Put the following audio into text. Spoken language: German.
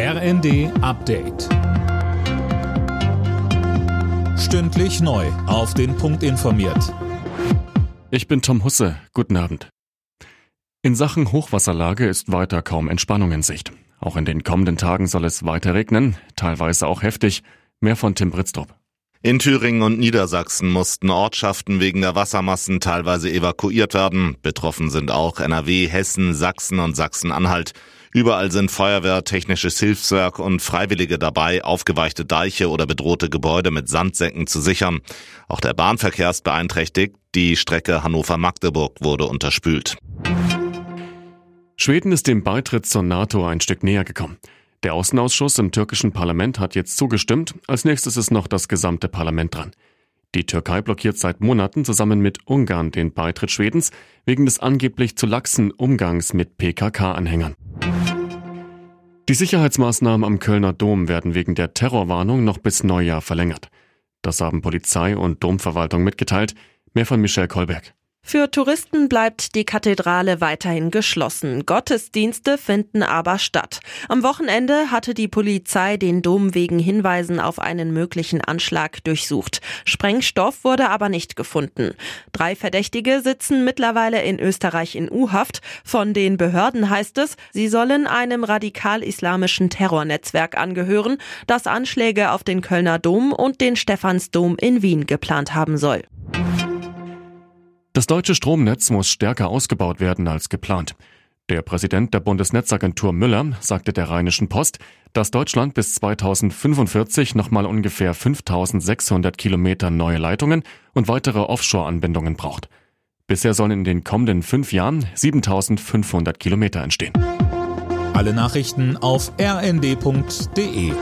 RND Update. Stündlich neu. Auf den Punkt informiert. Ich bin Tom Husse. Guten Abend. In Sachen Hochwasserlage ist weiter kaum Entspannung in Sicht. Auch in den kommenden Tagen soll es weiter regnen, teilweise auch heftig. Mehr von Tim Britztrup. In Thüringen und Niedersachsen mussten Ortschaften wegen der Wassermassen teilweise evakuiert werden. Betroffen sind auch NRW, Hessen, Sachsen und Sachsen-Anhalt. Überall sind Feuerwehr, technisches Hilfswerk und Freiwillige dabei, aufgeweichte Deiche oder bedrohte Gebäude mit Sandsäcken zu sichern. Auch der Bahnverkehr ist beeinträchtigt. Die Strecke Hannover-Magdeburg wurde unterspült. Schweden ist dem Beitritt zur NATO ein Stück näher gekommen. Der Außenausschuss im türkischen Parlament hat jetzt zugestimmt. Als nächstes ist noch das gesamte Parlament dran. Die Türkei blockiert seit Monaten zusammen mit Ungarn den Beitritt Schwedens wegen des angeblich zu laxen Umgangs mit PKK-Anhängern. Die Sicherheitsmaßnahmen am Kölner Dom werden wegen der Terrorwarnung noch bis Neujahr verlängert. Das haben Polizei und Domverwaltung mitgeteilt. Mehr von Michelle Kolberg. Für Touristen bleibt die Kathedrale weiterhin geschlossen. Gottesdienste finden aber statt. Am Wochenende hatte die Polizei den Dom wegen Hinweisen auf einen möglichen Anschlag durchsucht. Sprengstoff wurde aber nicht gefunden. Drei Verdächtige sitzen mittlerweile in Österreich in U-Haft. Von den Behörden heißt es, sie sollen einem radikal-islamischen Terrornetzwerk angehören, das Anschläge auf den Kölner Dom und den Stephansdom in Wien geplant haben soll. Das deutsche Stromnetz muss stärker ausgebaut werden als geplant. Der Präsident der Bundesnetzagentur Müller sagte der Rheinischen Post, dass Deutschland bis 2045 nochmal ungefähr 5600 Kilometer neue Leitungen und weitere Offshore-Anbindungen braucht. Bisher sollen in den kommenden fünf Jahren 7500 Kilometer entstehen. Alle Nachrichten auf rnd.de